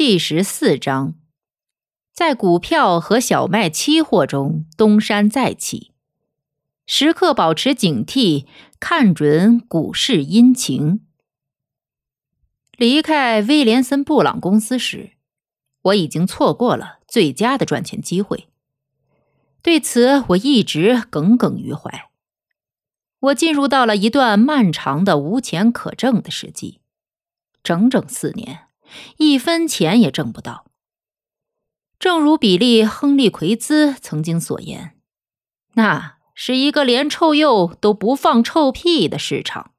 第十四章，在股票和小麦期货中东山再起，时刻保持警惕，看准股市阴晴。离开威廉森布朗公司时，我已经错过了最佳的赚钱机会。对此，我一直耿耿于怀。我进入到了一段漫长的无钱可挣的时期，整整四年。一分钱也挣不到。正如比利·亨利·奎兹曾经所言，那是一个连臭鼬都不放臭屁的市场。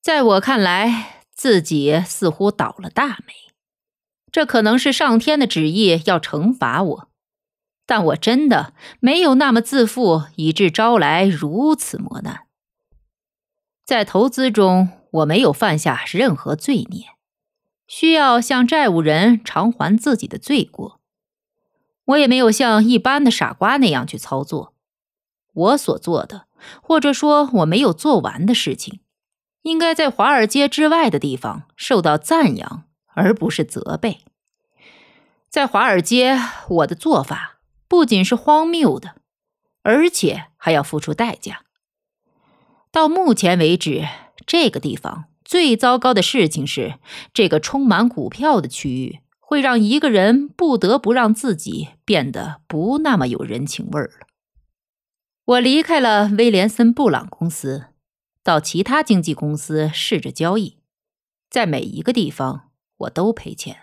在我看来，自己似乎倒了大霉。这可能是上天的旨意，要惩罚我。但我真的没有那么自负，以致招来如此磨难。在投资中，我没有犯下任何罪孽。需要向债务人偿还自己的罪过，我也没有像一般的傻瓜那样去操作。我所做的，或者说我没有做完的事情，应该在华尔街之外的地方受到赞扬，而不是责备。在华尔街，我的做法不仅是荒谬的，而且还要付出代价。到目前为止，这个地方。最糟糕的事情是，这个充满股票的区域会让一个人不得不让自己变得不那么有人情味儿了。我离开了威廉森布朗公司，到其他经纪公司试着交易，在每一个地方我都赔钱。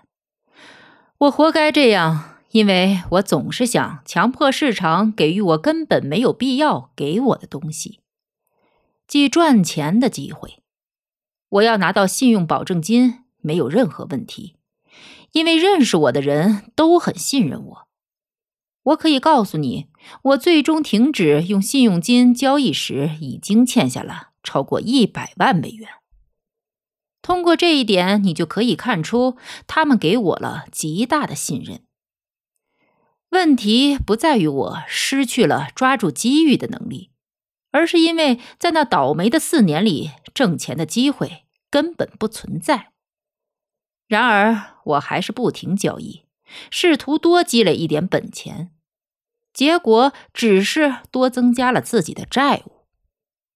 我活该这样，因为我总是想强迫市场给予我根本没有必要给我的东西，即赚钱的机会。我要拿到信用保证金没有任何问题，因为认识我的人都很信任我。我可以告诉你，我最终停止用信用金交易时，已经欠下了超过一百万美元。通过这一点，你就可以看出他们给我了极大的信任。问题不在于我失去了抓住机遇的能力。而是因为在那倒霉的四年里，挣钱的机会根本不存在。然而，我还是不停交易，试图多积累一点本钱，结果只是多增加了自己的债务。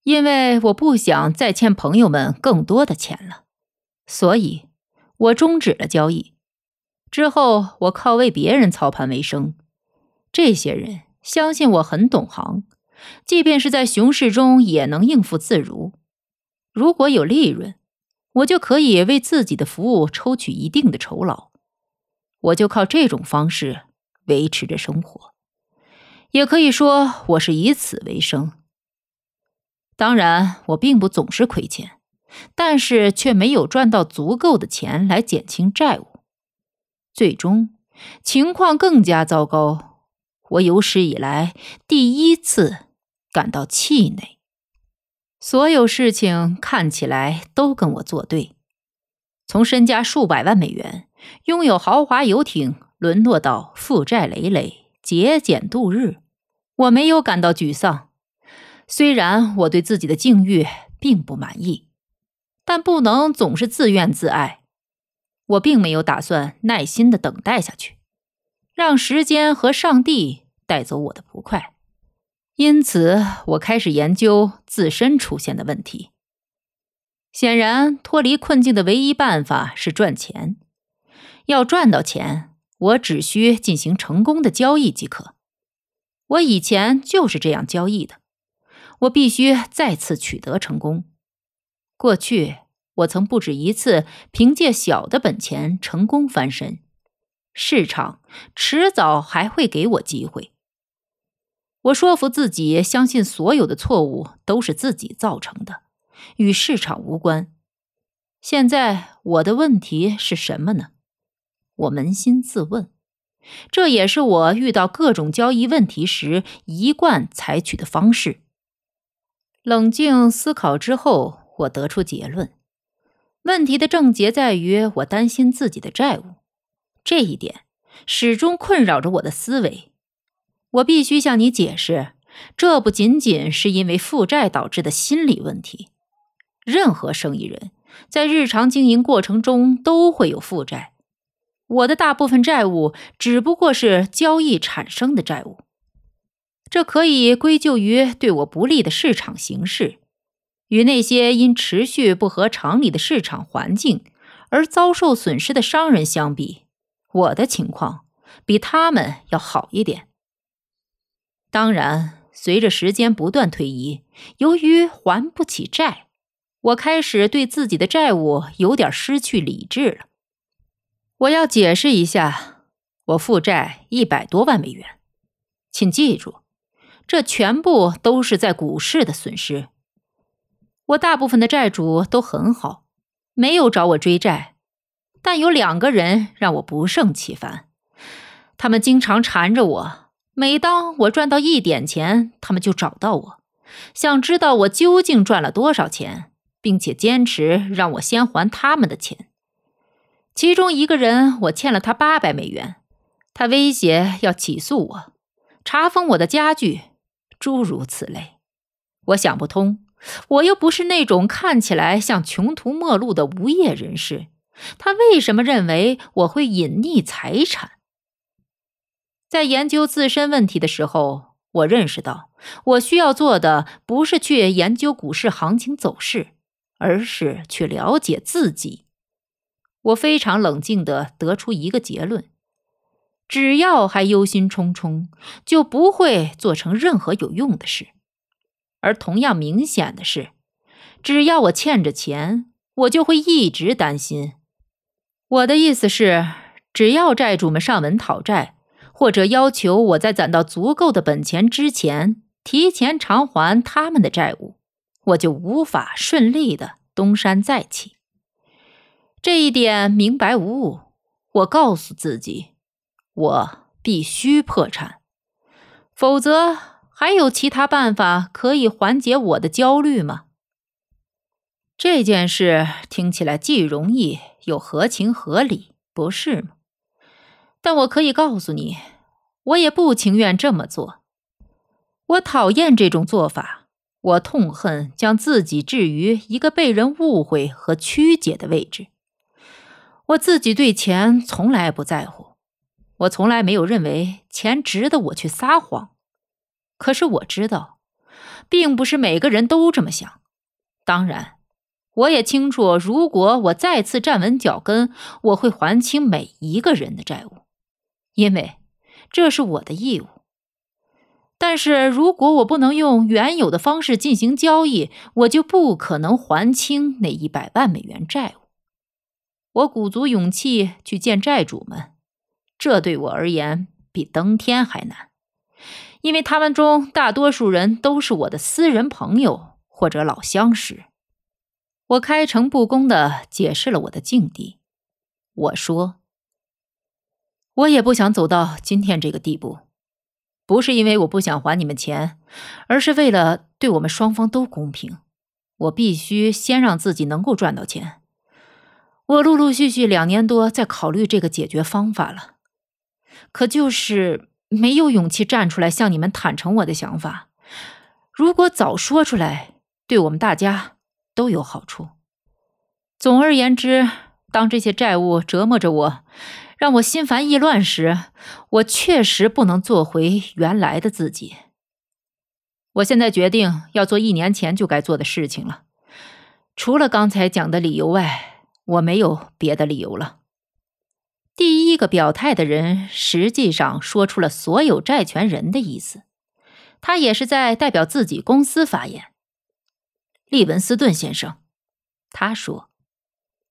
因为我不想再欠朋友们更多的钱了，所以我终止了交易。之后，我靠为别人操盘为生。这些人相信我很懂行。即便是在熊市中，也能应付自如。如果有利润，我就可以为自己的服务抽取一定的酬劳。我就靠这种方式维持着生活，也可以说我是以此为生。当然，我并不总是亏钱，但是却没有赚到足够的钱来减轻债务。最终，情况更加糟糕。我有史以来第一次。感到气馁，所有事情看起来都跟我作对。从身家数百万美元、拥有豪华游艇，沦落到负债累累、节俭度日，我没有感到沮丧。虽然我对自己的境遇并不满意，但不能总是自怨自艾。我并没有打算耐心的等待下去，让时间和上帝带走我的不快。因此，我开始研究自身出现的问题。显然，脱离困境的唯一办法是赚钱。要赚到钱，我只需进行成功的交易即可。我以前就是这样交易的。我必须再次取得成功。过去，我曾不止一次凭借小的本钱成功翻身。市场迟早还会给我机会。我说服自己，相信所有的错误都是自己造成的，与市场无关。现在我的问题是什么呢？我扪心自问，这也是我遇到各种交易问题时一贯采取的方式。冷静思考之后，我得出结论：问题的症结在于我担心自己的债务，这一点始终困扰着我的思维。我必须向你解释，这不仅仅是因为负债导致的心理问题。任何生意人，在日常经营过程中都会有负债。我的大部分债务只不过是交易产生的债务，这可以归咎于对我不利的市场形势。与那些因持续不合常理的市场环境而遭受损失的商人相比，我的情况比他们要好一点。当然，随着时间不断推移，由于还不起债，我开始对自己的债务有点失去理智了。我要解释一下，我负债一百多万美元，请记住，这全部都是在股市的损失。我大部分的债主都很好，没有找我追债，但有两个人让我不胜其烦，他们经常缠着我。每当我赚到一点钱，他们就找到我，想知道我究竟赚了多少钱，并且坚持让我先还他们的钱。其中一个人，我欠了他八百美元，他威胁要起诉我，查封我的家具，诸如此类。我想不通，我又不是那种看起来像穷途末路的无业人士，他为什么认为我会隐匿财产？在研究自身问题的时候，我认识到，我需要做的不是去研究股市行情走势，而是去了解自己。我非常冷静地得出一个结论：只要还忧心忡忡，就不会做成任何有用的事。而同样明显的是，只要我欠着钱，我就会一直担心。我的意思是，只要债主们上门讨债。或者要求我在攒到足够的本钱之前提前偿还他们的债务，我就无法顺利的东山再起。这一点明白无误。我告诉自己，我必须破产，否则还有其他办法可以缓解我的焦虑吗？这件事听起来既容易又合情合理，不是吗？但我可以告诉你，我也不情愿这么做。我讨厌这种做法，我痛恨将自己置于一个被人误会和曲解的位置。我自己对钱从来不在乎，我从来没有认为钱值得我去撒谎。可是我知道，并不是每个人都这么想。当然，我也清楚，如果我再次站稳脚跟，我会还清每一个人的债务。因为这是我的义务，但是如果我不能用原有的方式进行交易，我就不可能还清那一百万美元债务。我鼓足勇气去见债主们，这对我而言比登天还难，因为他们中大多数人都是我的私人朋友或者老相识。我开诚布公地解释了我的境地，我说。我也不想走到今天这个地步，不是因为我不想还你们钱，而是为了对我们双方都公平。我必须先让自己能够赚到钱。我陆陆续续两年多在考虑这个解决方法了，可就是没有勇气站出来向你们坦诚我的想法。如果早说出来，对我们大家都有好处。总而言之，当这些债务折磨着我。让我心烦意乱时，我确实不能做回原来的自己。我现在决定要做一年前就该做的事情了。除了刚才讲的理由外，我没有别的理由了。第一个表态的人实际上说出了所有债权人的意思，他也是在代表自己公司发言。利文斯顿先生，他说：“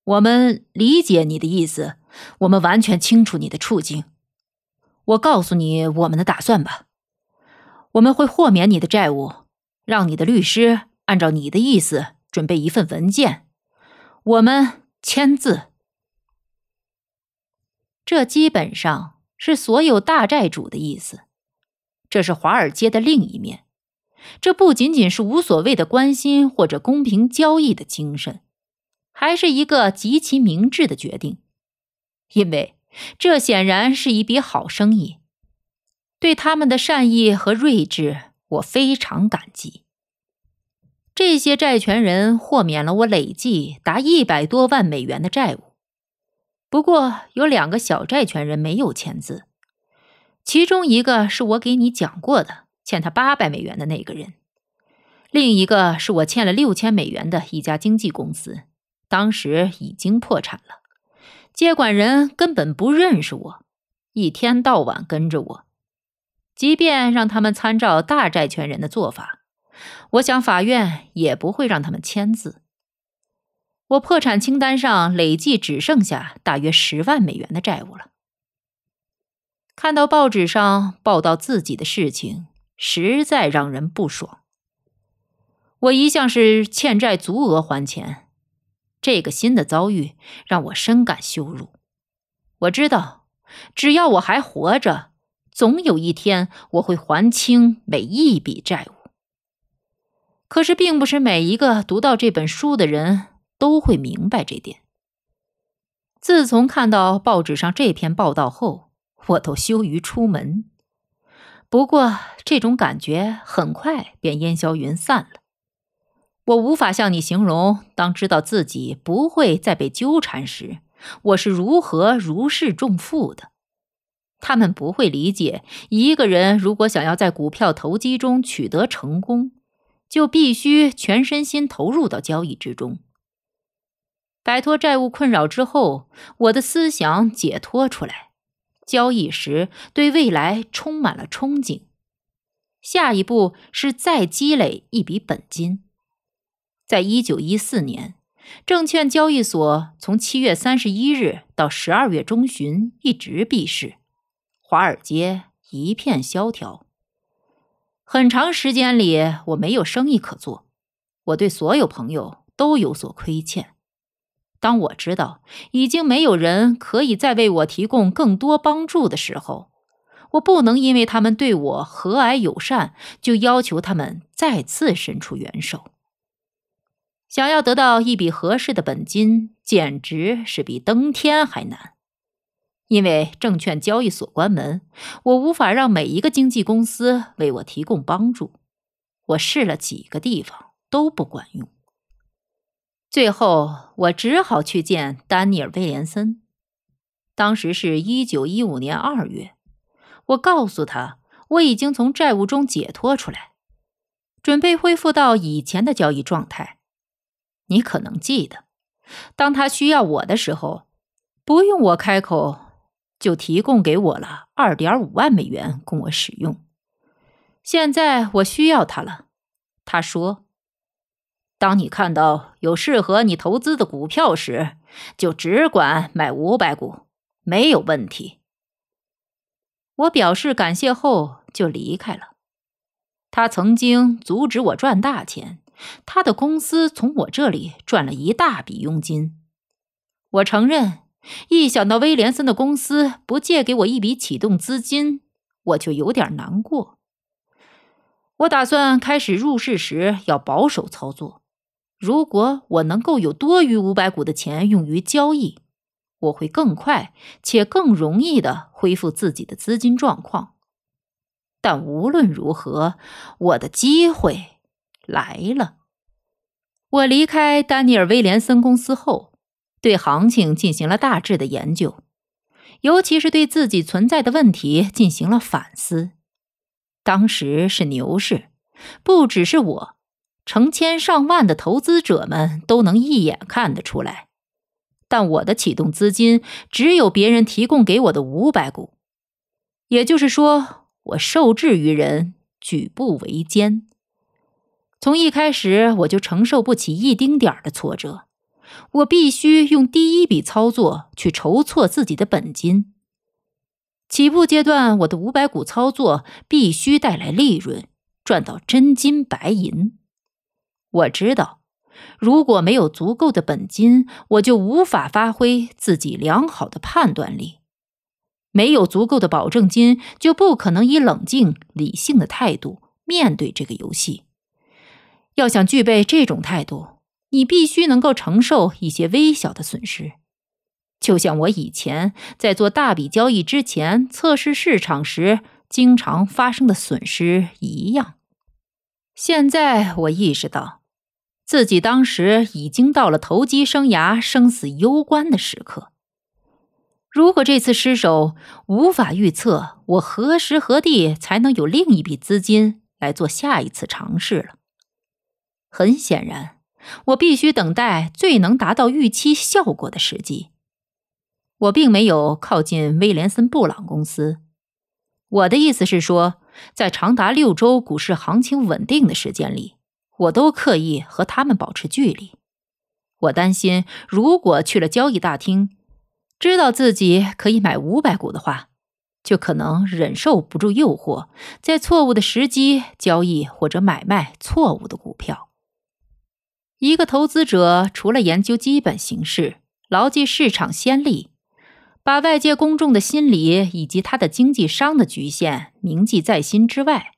我们理解你的意思。”我们完全清楚你的处境。我告诉你我们的打算吧。我们会豁免你的债务，让你的律师按照你的意思准备一份文件。我们签字。这基本上是所有大债主的意思。这是华尔街的另一面。这不仅仅是无所谓的关心或者公平交易的精神，还是一个极其明智的决定，因为这显然是一笔好生意。对他们的善意和睿智，我非常感激。这些债权人豁免了我累计达一百多万美元的债务。不过，有两个小债权人没有签字，其中一个是我给你讲过的，欠他八百美元的那个人；另一个是我欠了六千美元的一家经纪公司，当时已经破产了，接管人根本不认识我，一天到晚跟着我。即便让他们参照大债权人的做法，我想法院也不会让他们签字。我破产清单上累计只剩下大约十万美元的债务了。看到报纸上报道自己的事情，实在让人不爽。我一向是欠债足额还钱，这个新的遭遇让我深感羞辱。我知道，只要我还活着，总有一天我会还清每一笔债务。可是，并不是每一个读到这本书的人。都会明白这点。自从看到报纸上这篇报道后，我都羞于出门。不过，这种感觉很快便烟消云散了。我无法向你形容，当知道自己不会再被纠缠时，我是如何如释重负的。他们不会理解，一个人如果想要在股票投机中取得成功，就必须全身心投入到交易之中。摆脱债务困扰之后，我的思想解脱出来，交易时对未来充满了憧憬。下一步是再积累一笔本金。在一九一四年，证券交易所从七月三十一日到十二月中旬一直闭市，华尔街一片萧条。很长时间里，我没有生意可做，我对所有朋友都有所亏欠。当我知道已经没有人可以再为我提供更多帮助的时候，我不能因为他们对我和蔼友善，就要求他们再次伸出援手。想要得到一笔合适的本金，简直是比登天还难。因为证券交易所关门，我无法让每一个经纪公司为我提供帮助。我试了几个地方，都不管用。最后，我只好去见丹尼尔·威廉森。当时是一九一五年二月，我告诉他我已经从债务中解脱出来，准备恢复到以前的交易状态。你可能记得，当他需要我的时候，不用我开口，就提供给我了二点五万美元供我使用。现在我需要他了，他说。当你看到有适合你投资的股票时，就只管买五百股，没有问题。我表示感谢后就离开了。他曾经阻止我赚大钱，他的公司从我这里赚了一大笔佣金。我承认，一想到威廉森的公司不借给我一笔启动资金，我就有点难过。我打算开始入市时要保守操作。如果我能够有多余五百股的钱用于交易，我会更快且更容易的恢复自己的资金状况。但无论如何，我的机会来了。我离开丹尼尔·威廉森公司后，对行情进行了大致的研究，尤其是对自己存在的问题进行了反思。当时是牛市，不只是我。成千上万的投资者们都能一眼看得出来，但我的启动资金只有别人提供给我的五百股，也就是说，我受制于人，举步维艰。从一开始我就承受不起一丁点儿的挫折，我必须用第一笔操作去筹措自己的本金。起步阶段，我的五百股操作必须带来利润，赚到真金白银。我知道，如果没有足够的本金，我就无法发挥自己良好的判断力；没有足够的保证金，就不可能以冷静理性的态度面对这个游戏。要想具备这种态度，你必须能够承受一些微小的损失，就像我以前在做大笔交易之前测试市场时经常发生的损失一样。现在我意识到。自己当时已经到了投机生涯生死攸关的时刻。如果这次失手，无法预测我何时何地才能有另一笔资金来做下一次尝试了。很显然，我必须等待最能达到预期效果的时机。我并没有靠近威廉森布朗公司。我的意思是说，在长达六周股市行情稳定的时间里。我都刻意和他们保持距离。我担心，如果去了交易大厅，知道自己可以买五百股的话，就可能忍受不住诱惑，在错误的时机交易或者买卖错误的股票。一个投资者除了研究基本形势、牢记市场先例，把外界公众的心理以及他的经济商的局限铭记在心之外，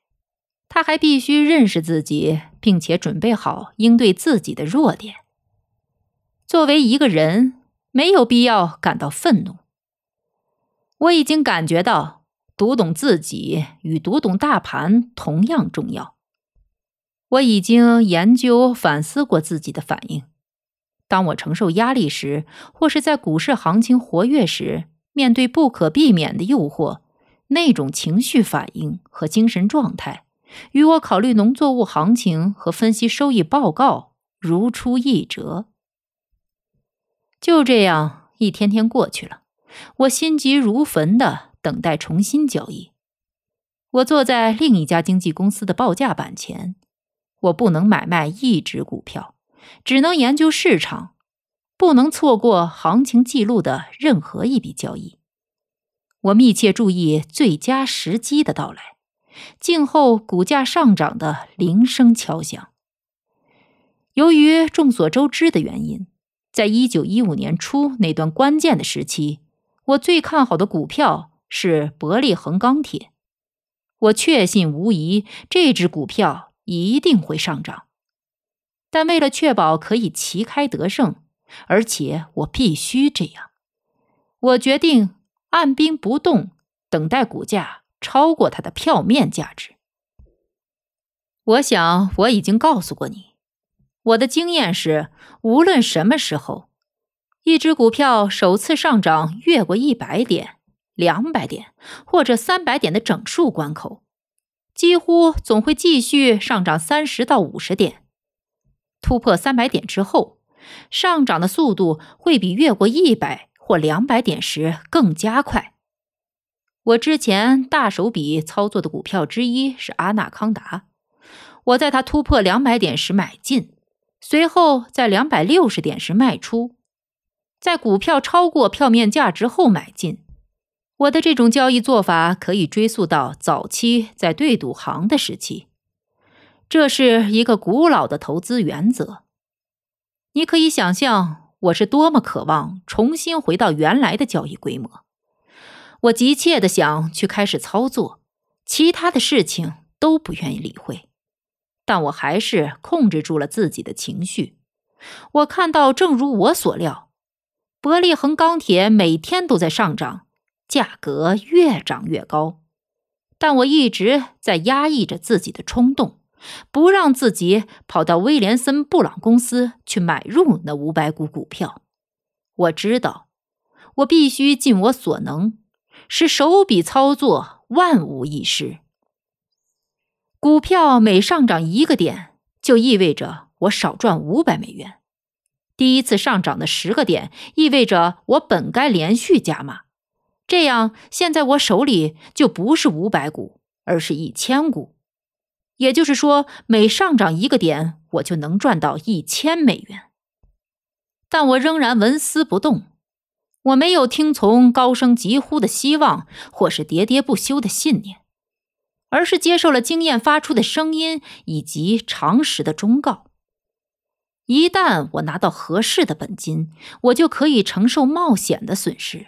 他还必须认识自己，并且准备好应对自己的弱点。作为一个人，没有必要感到愤怒。我已经感觉到，读懂自己与读懂大盘同样重要。我已经研究反思过自己的反应。当我承受压力时，或是在股市行情活跃时，面对不可避免的诱惑，那种情绪反应和精神状态。与我考虑农作物行情和分析收益报告如出一辙。就这样，一天天过去了，我心急如焚的等待重新交易。我坐在另一家经纪公司的报价板前，我不能买卖一只股票，只能研究市场，不能错过行情记录的任何一笔交易。我密切注意最佳时机的到来。静候股价上涨的铃声敲响。由于众所周知的原因，在一九一五年初那段关键的时期，我最看好的股票是伯利恒钢铁。我确信无疑，这只股票一定会上涨。但为了确保可以旗开得胜，而且我必须这样，我决定按兵不动，等待股价。超过它的票面价值。我想我已经告诉过你，我的经验是，无论什么时候，一只股票首次上涨越过一百点、两百点或者三百点的整数关口，几乎总会继续上涨三十到五十点。突破三百点之后，上涨的速度会比越过一百或两百点时更加快。我之前大手笔操作的股票之一是阿纳康达，我在它突破两百点时买进，随后在两百六十点时卖出，在股票超过票面价值后买进。我的这种交易做法可以追溯到早期在对赌行的时期，这是一个古老的投资原则。你可以想象我是多么渴望重新回到原来的交易规模。我急切的想去开始操作，其他的事情都不愿意理会，但我还是控制住了自己的情绪。我看到，正如我所料，伯利恒钢铁每天都在上涨，价格越涨越高。但我一直在压抑着自己的冲动，不让自己跑到威廉森布朗公司去买入那五百股股票。我知道，我必须尽我所能。使手笔操作万无一失。股票每上涨一个点，就意味着我少赚五百美元。第一次上涨的十个点，意味着我本该连续加码。这样，现在我手里就不是五百股，而是一千股。也就是说，每上涨一个点，我就能赚到一千美元。但我仍然纹丝不动。我没有听从高声疾呼的希望，或是喋喋不休的信念，而是接受了经验发出的声音以及常识的忠告。一旦我拿到合适的本金，我就可以承受冒险的损失。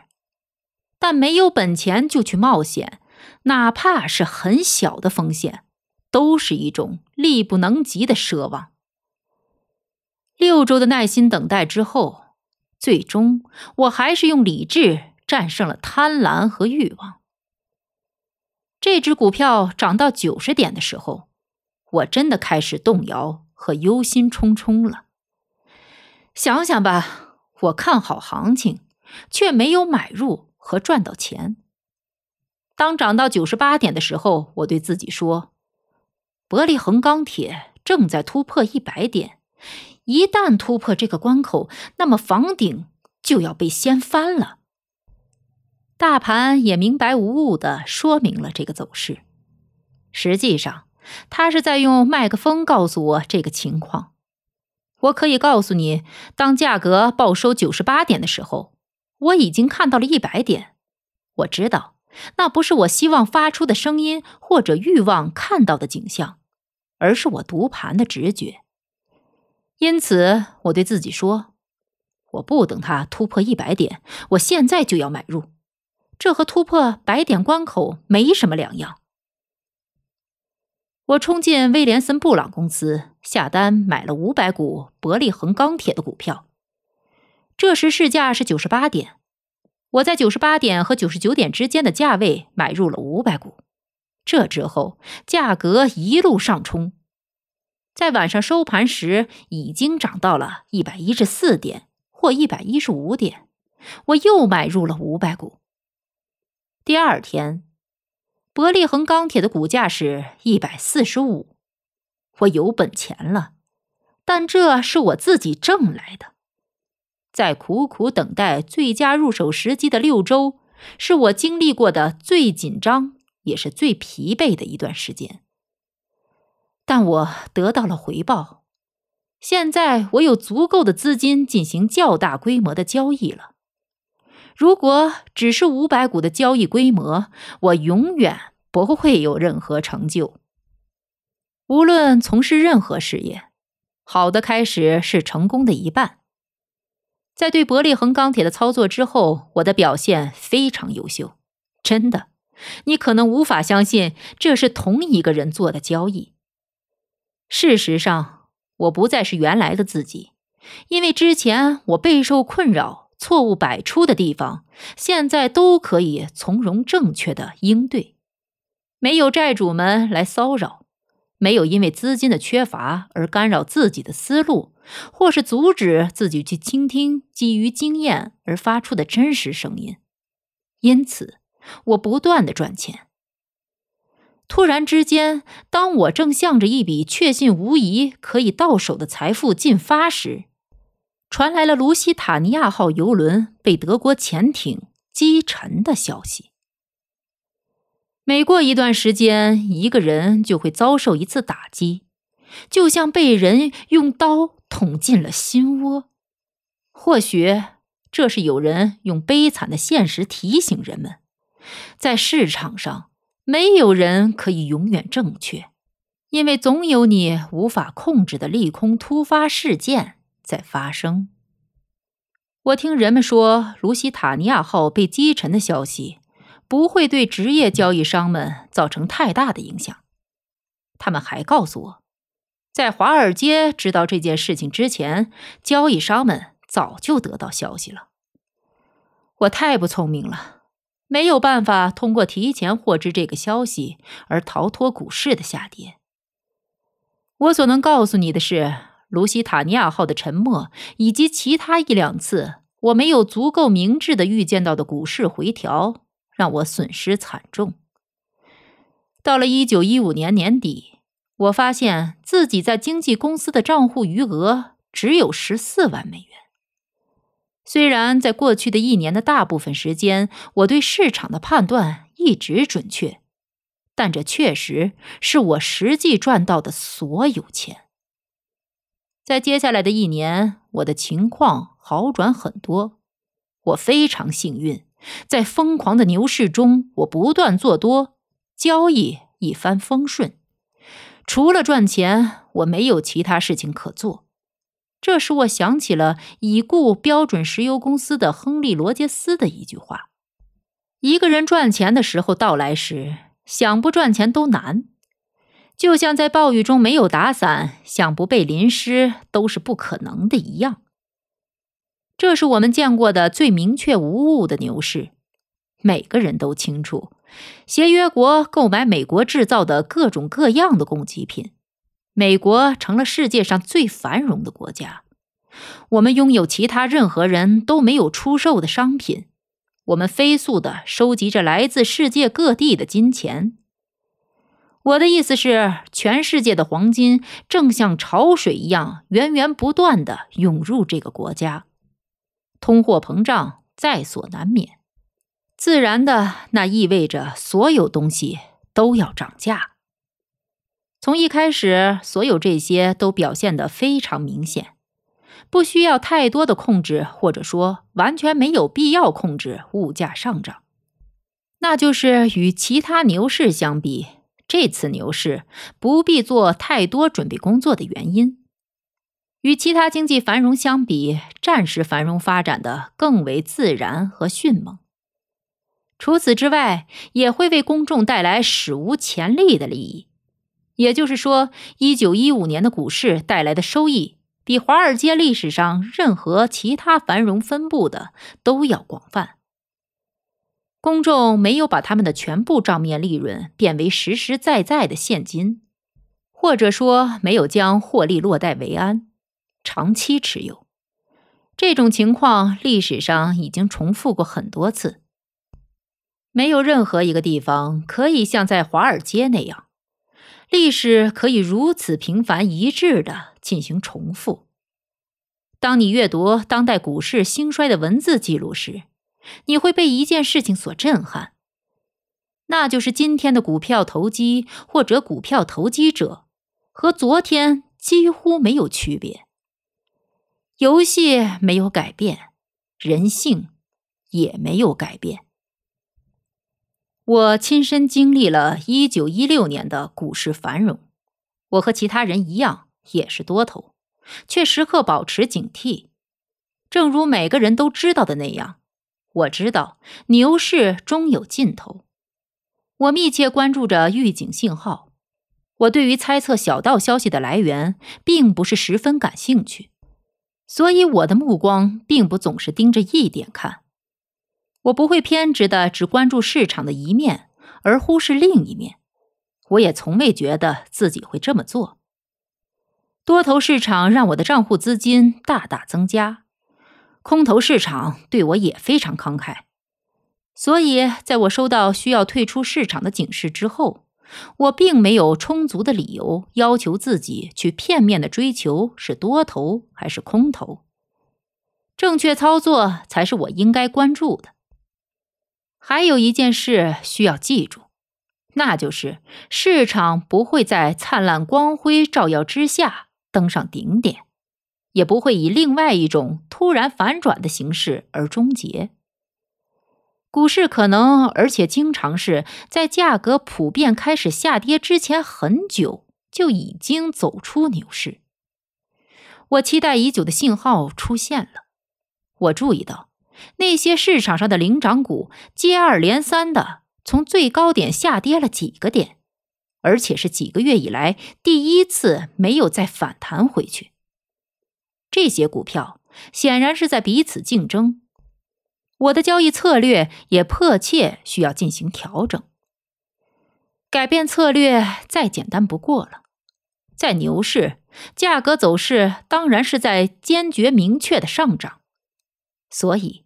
但没有本钱就去冒险，哪怕是很小的风险，都是一种力不能及的奢望。六周的耐心等待之后，最终我还是用理智战胜了贪婪和欲望。这只股票涨到九十点的时候，我真的开始动摇和忧心忡忡了。想想吧，我看好行情，却没有买入和赚到钱。当涨到九十八点的时候，我对自己说：“伯利恒钢铁正在突破一百点，一旦突破这个关口，那么房顶就要被掀翻了。”大盘也明白无误的说明了这个走势。实际上，他是在用麦克风告诉我这个情况。我可以告诉你，当价格报收九十八点的时候，我已经看到了一百点。我知道，那不是我希望发出的声音或者欲望看到的景象，而是我读盘的直觉。因此，我对自己说：“我不等它突破一百点，我现在就要买入。这和突破百点关口没什么两样。”我冲进威廉森·布朗公司，下单买了五百股伯利恒钢铁的股票。这时市价是九十八点，我在九十八点和九十九点之间的价位买入了五百股。这之后，价格一路上冲，在晚上收盘时已经涨到了一百一十四点或一百一十五点，我又买入了五百股。第二天。伯利恒钢铁的股价是一百四十五，我有本钱了，但这是我自己挣来的。在苦苦等待最佳入手时机的六周，是我经历过的最紧张也是最疲惫的一段时间。但我得到了回报，现在我有足够的资金进行较大规模的交易了。如果只是五百股的交易规模，我永远不会有任何成就。无论从事任何事业，好的开始是成功的一半。在对伯利恒钢铁的操作之后，我的表现非常优秀，真的，你可能无法相信这是同一个人做的交易。事实上，我不再是原来的自己，因为之前我备受困扰。错误百出的地方，现在都可以从容正确的应对。没有债主们来骚扰，没有因为资金的缺乏而干扰自己的思路，或是阻止自己去倾听基于经验而发出的真实声音。因此，我不断的赚钱。突然之间，当我正向着一笔确信无疑可以到手的财富进发时，传来了卢西塔尼亚号游轮被德国潜艇击沉的消息。每过一段时间，一个人就会遭受一次打击，就像被人用刀捅进了心窝。或许这是有人用悲惨的现实提醒人们：在市场上，没有人可以永远正确，因为总有你无法控制的利空突发事件。在发生。我听人们说，卢西塔尼亚号被击沉的消息不会对职业交易商们造成太大的影响。他们还告诉我，在华尔街知道这件事情之前，交易商们早就得到消息了。我太不聪明了，没有办法通过提前获知这个消息而逃脱股市的下跌。我所能告诉你的是。卢西塔尼亚号的沉没，以及其他一两次我没有足够明智的预见到的股市回调，让我损失惨重。到了一九一五年年底，我发现自己在经纪公司的账户余额只有十四万美元。虽然在过去的一年的大部分时间，我对市场的判断一直准确，但这确实是我实际赚到的所有钱。在接下来的一年，我的情况好转很多。我非常幸运，在疯狂的牛市中，我不断做多，交易一帆风顺。除了赚钱，我没有其他事情可做。这使我想起了已故标准石油公司的亨利·罗杰斯的一句话：“一个人赚钱的时候到来时，想不赚钱都难，就像在暴雨中没有打伞，想不被淋湿都是不可能的一样。”这是我们见过的最明确无误的牛市。每个人都清楚，协约国购买美国制造的各种各样的供给品。美国成了世界上最繁荣的国家。我们拥有其他任何人都没有出售的商品。我们飞速的收集着来自世界各地的金钱。我的意思是，全世界的黄金正像潮水一样源源不断的涌入这个国家。通货膨胀在所难免，自然的，那意味着所有东西都要涨价。从一开始，所有这些都表现得非常明显，不需要太多的控制，或者说完全没有必要控制物价上涨。那就是与其他牛市相比，这次牛市不必做太多准备工作的原因。与其他经济繁荣相比，战时繁荣发展的更为自然和迅猛。除此之外，也会为公众带来史无前例的利益。也就是说，一九一五年的股市带来的收益，比华尔街历史上任何其他繁荣分布的都要广泛。公众没有把他们的全部账面利润变为实实在在的现金，或者说没有将获利落袋为安，长期持有。这种情况历史上已经重复过很多次。没有任何一个地方可以像在华尔街那样。历史可以如此频繁一致的进行重复。当你阅读当代股市兴衰的文字记录时，你会被一件事情所震撼，那就是今天的股票投机或者股票投机者和昨天几乎没有区别。游戏没有改变，人性也没有改变。我亲身经历了一九一六年的股市繁荣，我和其他人一样也是多头，却时刻保持警惕。正如每个人都知道的那样，我知道牛市终有尽头。我密切关注着预警信号。我对于猜测小道消息的来源并不是十分感兴趣，所以我的目光并不总是盯着一点看。我不会偏执的只关注市场的一面，而忽视另一面。我也从未觉得自己会这么做。多头市场让我的账户资金大大增加，空头市场对我也非常慷慨。所以，在我收到需要退出市场的警示之后，我并没有充足的理由要求自己去片面的追求是多头还是空头。正确操作才是我应该关注的。还有一件事需要记住，那就是市场不会在灿烂光辉照耀之下登上顶点，也不会以另外一种突然反转的形式而终结。股市可能，而且经常是在价格普遍开始下跌之前很久就已经走出牛市。我期待已久的信号出现了，我注意到。那些市场上的领涨股接二连三的从最高点下跌了几个点，而且是几个月以来第一次没有再反弹回去。这些股票显然是在彼此竞争，我的交易策略也迫切需要进行调整。改变策略再简单不过了，在牛市，价格走势当然是在坚决明确的上涨，所以。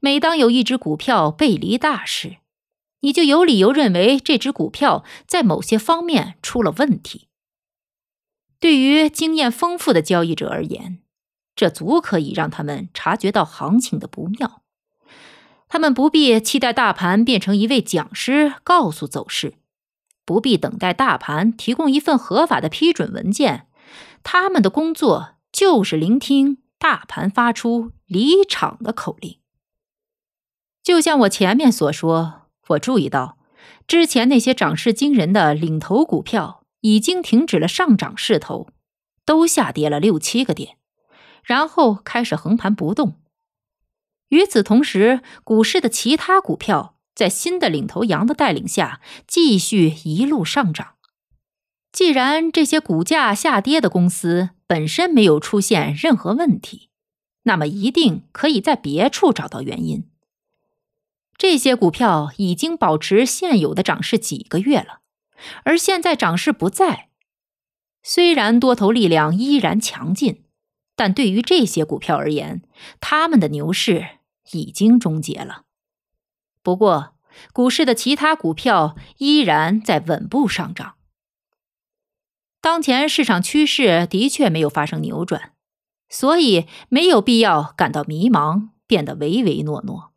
每当有一只股票背离大势，你就有理由认为这只股票在某些方面出了问题。对于经验丰富的交易者而言，这足可以让他们察觉到行情的不妙。他们不必期待大盘变成一位讲师告诉走势，不必等待大盘提供一份合法的批准文件。他们的工作就是聆听大盘发出离场的口令。就像我前面所说，我注意到之前那些涨势惊人的领头股票已经停止了上涨势头，都下跌了六七个点，然后开始横盘不动。与此同时，股市的其他股票在新的领头羊的带领下，继续一路上涨。既然这些股价下跌的公司本身没有出现任何问题，那么一定可以在别处找到原因。这些股票已经保持现有的涨势几个月了，而现在涨势不在。虽然多头力量依然强劲，但对于这些股票而言，他们的牛市。已经终结了。不过，股市的其他股票依然在稳步上涨。当前市场趋势的确没有发生扭转，所以没有必要感到迷茫，变得唯唯诺诺。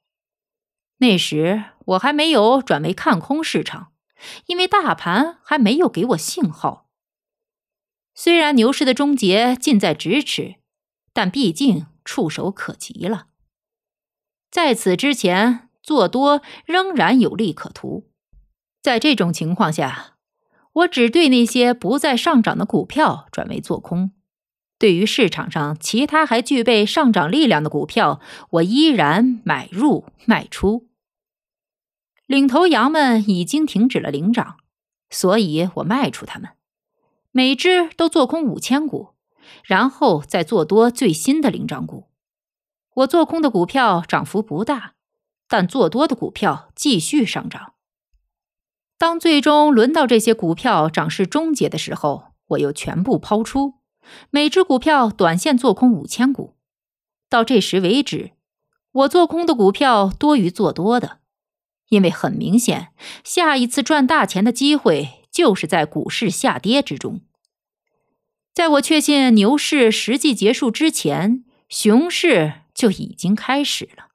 那时我还没有转为看空市场，因为大盘还没有给我信号。虽然牛市的终结近在咫尺，但毕竟触手可及了。在此之前，做多仍然有利可图。在这种情况下，我只对那些不再上涨的股票转为做空。对于市场上其他还具备上涨力量的股票，我依然买入卖出。领头羊们已经停止了领涨，所以我卖出它们，每只都做空五千股，然后再做多最新的领涨股。我做空的股票涨幅不大，但做多的股票继续上涨。当最终轮到这些股票涨势终结的时候，我又全部抛出，每只股票短线做空五千股。到这时为止，我做空的股票多于做多的，因为很明显，下一次赚大钱的机会就是在股市下跌之中。在我确信牛市实际结束之前，熊市。就已经开始了。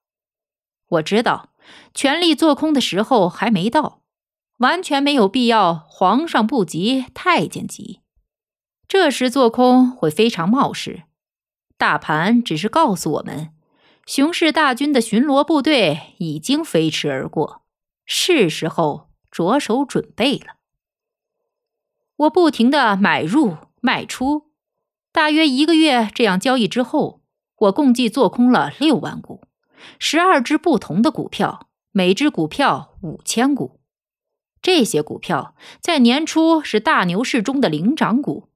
我知道，全力做空的时候还没到，完全没有必要。皇上不急太监急，这时做空会非常冒失。大盘只是告诉我们，熊市大军的巡逻部队已经飞驰而过，是时候着手准备了。我不停的买入卖出，大约一个月这样交易之后。我共计做空了六万股，十二只不同的股票，每只股票五千股。这些股票在年初是大牛市中的领涨股，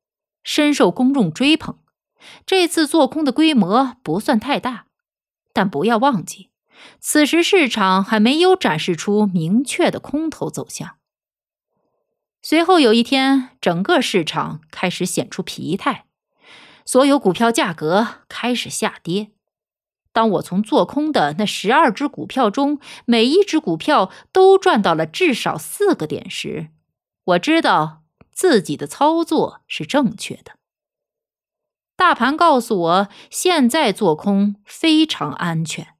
深受公众追捧。这次做空的规模不算太大，但不要忘记，此时市场还没有展示出明确的空头走向。随后有一天，整个市场开始显出疲态。所有股票价格开始下跌。当我从做空的那十二只股票中，每一只股票都赚到了至少四个点时，我知道自己的操作是正确的。大盘告诉我，现在做空非常安全，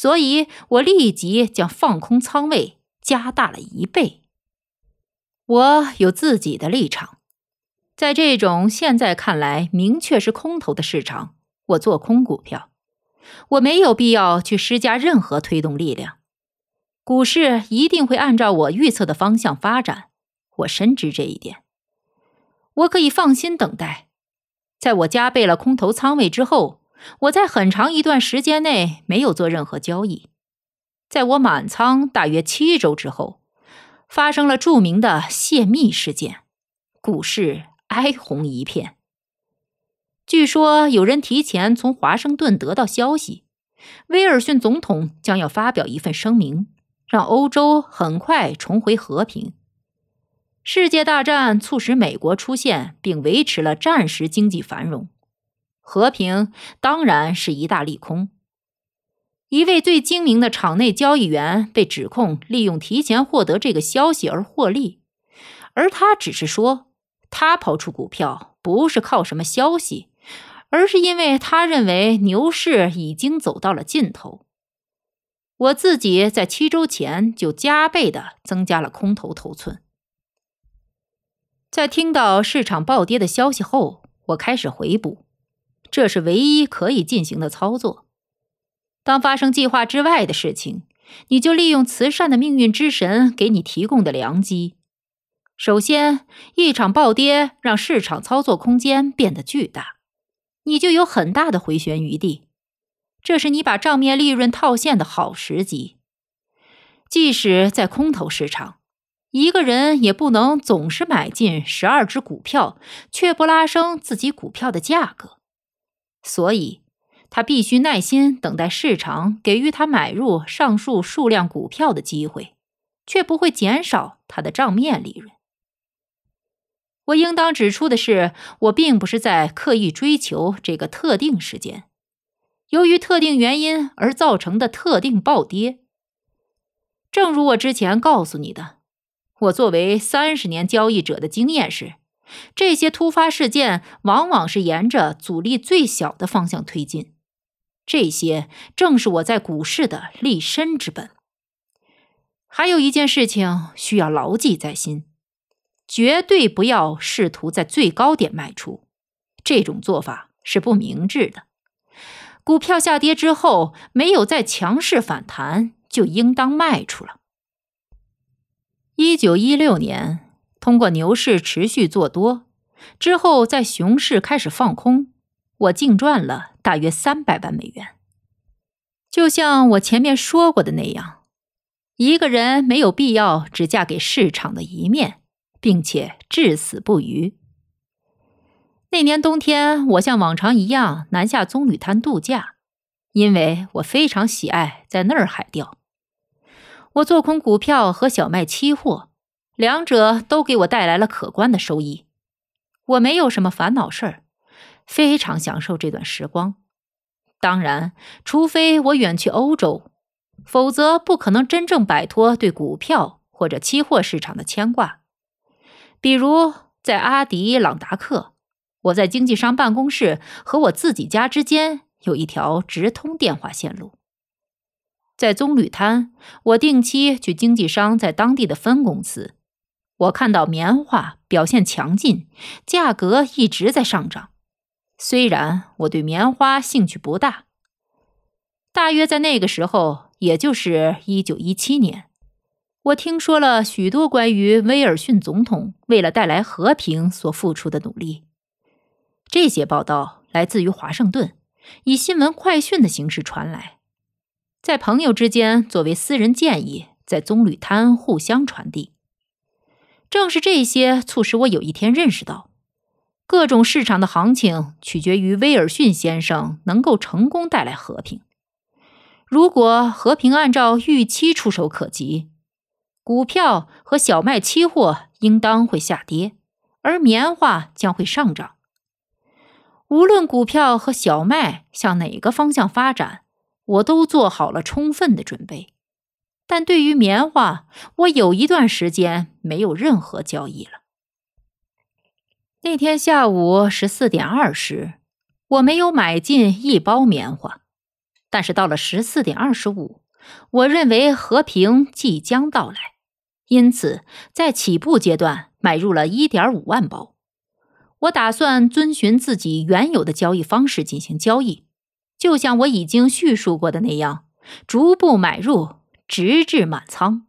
所以我立即将放空仓位加大了一倍。我有自己的立场。在这种现在看来明确是空头的市场，我做空股票，我没有必要去施加任何推动力量。股市一定会按照我预测的方向发展，我深知这一点。我可以放心等待。在我加倍了空头仓位之后，我在很长一段时间内没有做任何交易。在我满仓大约七周之后，发生了著名的泄密事件，股市。哀鸿一片。据说有人提前从华盛顿得到消息，威尔逊总统将要发表一份声明，让欧洲很快重回和平。世界大战促使美国出现，并维持了战时经济繁荣。和平当然是一大利空。一位最精明的场内交易员被指控利用提前获得这个消息而获利，而他只是说。他抛出股票不是靠什么消息，而是因为他认为牛市已经走到了尽头。我自己在七周前就加倍的增加了空头头寸。在听到市场暴跌的消息后，我开始回补，这是唯一可以进行的操作。当发生计划之外的事情，你就利用慈善的命运之神给你提供的良机。首先，一场暴跌让市场操作空间变得巨大。你就有很大的回旋余地。这是你把账面利润套现的好时机。即使在空头市场，一个人也不能总是买进十二只股票，却不拉升自己股票的价格。所以，他必须耐心等待市场给予他买入上述数量股票的机会，却不会减少他的账面利润。我应当指出的是，我并不是在刻意追求这个特定时间。由于特定原因而造成的特定暴跌，正如我之前告诉你的，我作为三十年交易者的经验是，这些突发事件往往是沿着阻力最小的方向推进。这些正是我在股市的立身之本。还有一件事情需要牢记在心：绝对不要试图在最高点卖出，这种做法是不明智的。股票下跌之后，没有再强势反弹，就应当卖出了。一九一六年，通过牛市持续做多之后，在熊市开始放空，我净赚了大约三百万美元。就像我前面说过的那样，一个人没有必要只嫁给市场的一面，并且至死不渝。那年冬天，我像往常一样南下棕榈滩度假，因为我非常喜爱在那儿海钓。我做空股票和小麦期货，两者都给我带来了可观的收益。我没有什么烦恼事儿，非常享受这段时光。当然，除非我远去欧洲，否则不可能真正摆脱对股票或者期货市场的牵挂。比如在阿迪朗达克。我在经纪商办公室和我自己家之间有一条直通电话线路。在棕榈滩，我定期去经纪商在当地的分公司。我看到棉花表现强劲，价格一直在上涨。虽然我对棉花兴趣不大，大约在那个时候，也就是一九一七年，我听说了许多关于威尔逊总统为了带来和平所付出的努力。这些报道来自于华盛顿，以新闻快讯的形式传来，在朋友之间作为私人建议，在棕榈滩互相传递。正是这些促使我有一天认识到，各种市场的行情取决于威尔逊先生能够成功带来和平。如果和平按照预期触手可及，股票和小麦期货应当会下跌，而棉花将会上涨。无论股票和小麦向哪个方向发展，我都做好了充分的准备。但对于棉花，我有一段时间没有任何交易了。那天下午十四点二十，我没有买进一包棉花。但是到了十四点二十五，我认为和平即将到来，因此在起步阶段买入了一点五万包。我打算遵循自己原有的交易方式进行交易，就像我已经叙述过的那样，逐步买入，直至满仓。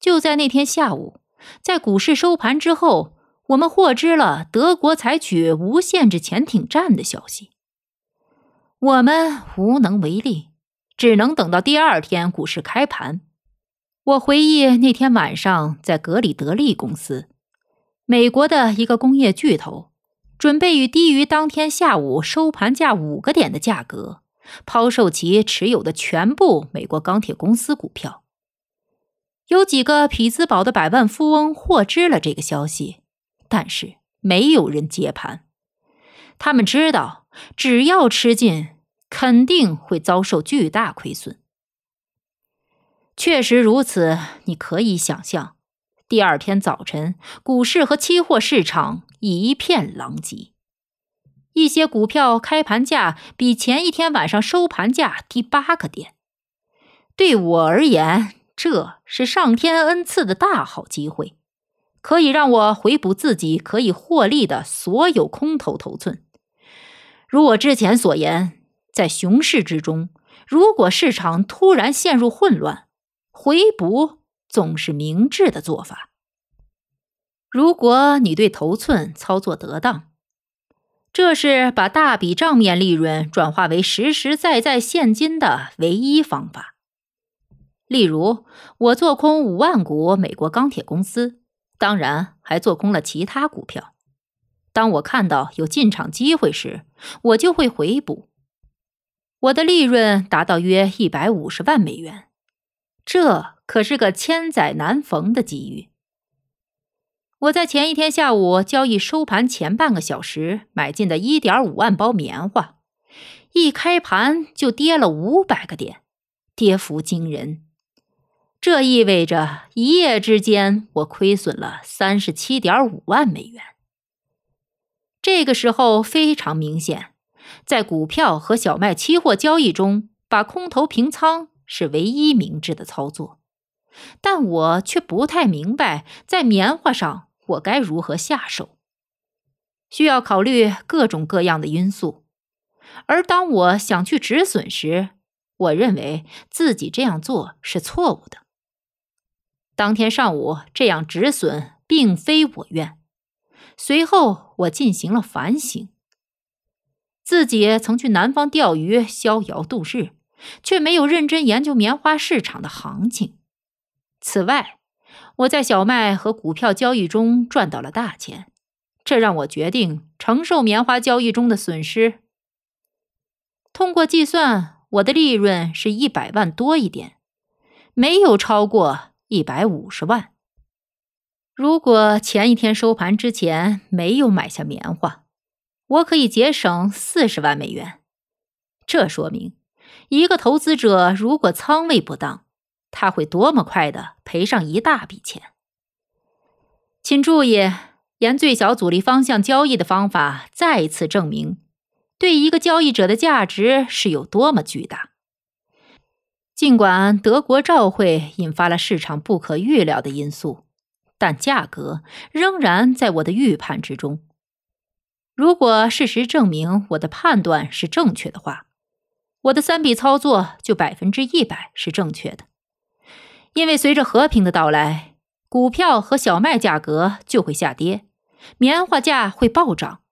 就在那天下午，在股市收盘之后，我们获知了德国采取无限制潜艇战的消息。我们无能为力，只能等到第二天股市开盘。我回忆那天晚上在格里德利公司。美国的一个工业巨头准备以低于当天下午收盘价五个点的价格抛售其持有的全部美国钢铁公司股票。有几个匹兹堡的百万富翁获知了这个消息，但是没有人接盘。他们知道，只要吃进，肯定会遭受巨大亏损。确实如此，你可以想象。第二天早晨，股市和期货市场一片狼藉。一些股票开盘价比前一天晚上收盘价低八个点。对我而言，这是上天恩赐的大好机会，可以让我回补自己可以获利的所有空头头寸。如我之前所言，在熊市之中，如果市场突然陷入混乱，回补。总是明智的做法。如果你对头寸操作得当，这是把大笔账面利润转化为实实在在现金的唯一方法。例如，我做空五万股美国钢铁公司，当然还做空了其他股票。当我看到有进场机会时，我就会回补。我的利润达到约一百五十万美元，这可是个千载难逢的机遇。我在前一天下午交易收盘前半个小时买进的一点五万包棉花，一开盘就跌了五百个点，跌幅惊人。这意味着一夜之间我亏损了三十七点五万美元。这个时候非常明显，在股票和小麦期货交易中，把空头平仓是唯一明智的操作。但我却不太明白，在棉花上我该如何下手。需要考虑各种各样的因素，而当我想去止损时，我认为自己这样做是错误的。当天上午这样止损，并非我愿。随后我进行了反省。自己曾去南方钓鱼，逍遥度日，却没有认真研究棉花市场的行情。此外，我在小麦和股票交易中赚到了大钱，这让我决定承受棉花交易中的损失。通过计算，我的利润是一百万多一点，没有超过。一百五十万。如果前一天收盘之前没有买下棉花，我可以节省四十万美元。这说明，一个投资者如果仓位不当，他会多么快的赔上一大笔钱。请注意，沿最小阻力方向交易的方法再一次证明，对一个交易者的价值是有多么巨大。尽管德国召会引发了市场不可预料的因素，但价格仍然在我的预判之中。如果事实证明我的判断是正确的话，我的三笔操作就百分之一百是正确的。因为随着和平的到来，股票和小麦价格就会下跌，棉花价会暴涨，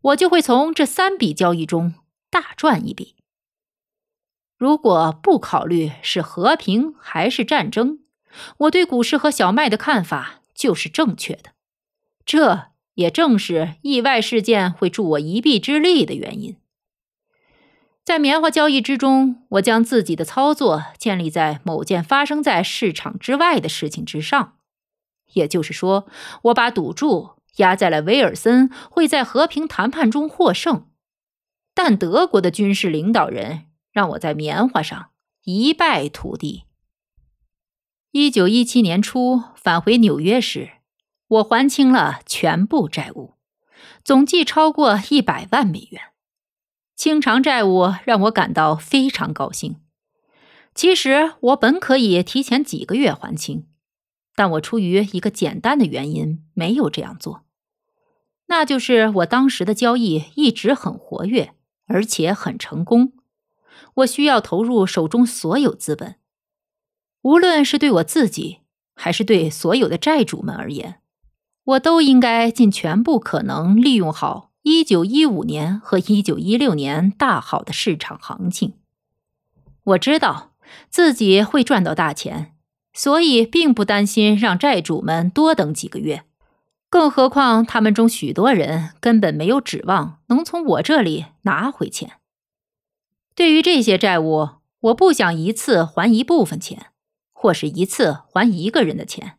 我就会从这三笔交易中大赚一笔。如果不考虑是和平还是战争，我对股市和小麦的看法就是正确的。这也正是意外事件会助我一臂之力的原因。在棉花交易之中，我将自己的操作建立在某件发生在市场之外的事情之上，也就是说，我把赌注压在了威尔森会在和平谈判中获胜。但德国的军事领导人。让我在棉花上一败涂地。一九一七年初返回纽约时，我还清了全部债务，总计超过一百万美元。清偿债务让我感到非常高兴。其实我本可以提前几个月还清，但我出于一个简单的原因没有这样做，那就是我当时的交易一直很活跃，而且很成功。我需要投入手中所有资本，无论是对我自己，还是对所有的债主们而言，我都应该尽全部可能利用好1915年和1916年大好的市场行情。我知道自己会赚到大钱，所以并不担心让债主们多等几个月。更何况，他们中许多人根本没有指望能从我这里拿回钱。对于这些债务，我不想一次还一部分钱，或是一次还一个人的钱。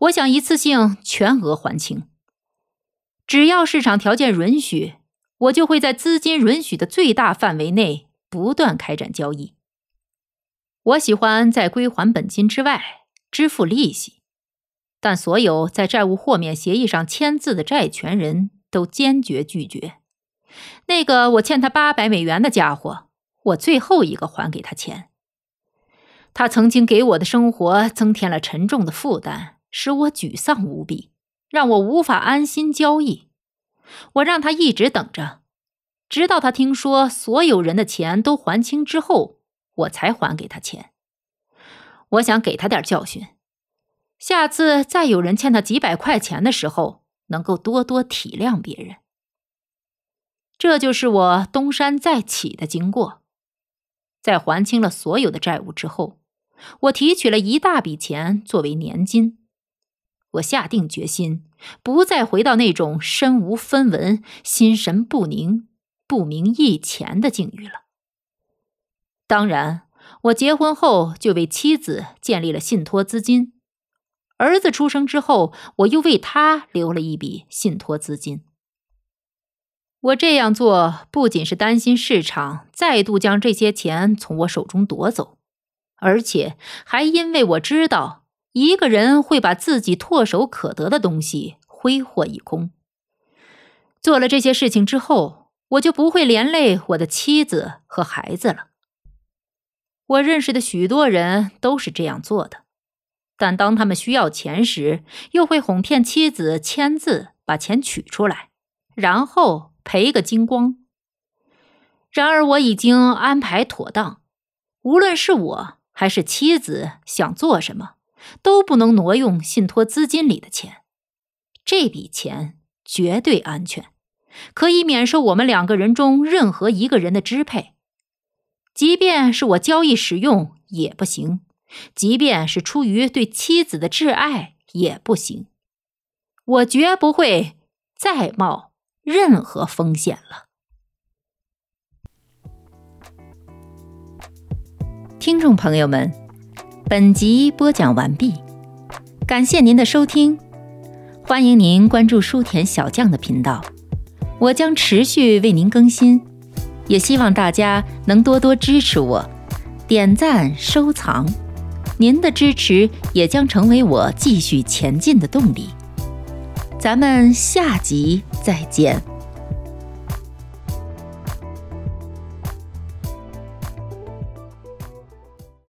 我想一次性全额还清。只要市场条件允许，我就会在资金允许的最大范围内不断开展交易。我喜欢在归还本金之外支付利息，但所有在债务豁免协议上签字的债权人都坚决拒绝。那个我欠他八百美元的家伙。我最后一个还给他钱。他曾经给我的生活增添了沉重的负担，使我沮丧无比，让我无法安心交易。我让他一直等着，直到他听说所有人的钱都还清之后，我才还给他钱。我想给他点教训，下次再有人欠他几百块钱的时候，能够多多体谅别人。这就是我东山再起的经过。在还清了所有的债务之后，我提取了一大笔钱作为年金。我下定决心，不再回到那种身无分文、心神不宁、不明一钱的境遇了。当然，我结婚后就为妻子建立了信托资金。儿子出生之后，我又为他留了一笔信托资金。我这样做不仅是担心市场再度将这些钱从我手中夺走，而且还因为我知道一个人会把自己唾手可得的东西挥霍一空。做了这些事情之后，我就不会连累我的妻子和孩子了。我认识的许多人都是这样做的。但当他们需要钱时，又会哄骗妻子签字把钱取出来，然后赔个精光。然而我已经安排妥当，无论是我还是妻子想做什么，都不能挪用信托资金里的钱。这笔钱绝对安全，可以免受我们两个人中任何一个人的支配，即便是我交易使用也不行。即便是出于对妻子的挚爱也不行，我绝不会再冒任何风险了。听众朋友们，本集播讲完毕，感谢您的收听，欢迎您关注书田小将的频道，我将持续为您更新，也希望大家能多多支持我，点赞收藏。您的支持也将成为我继续前进的动力。咱们下集再见。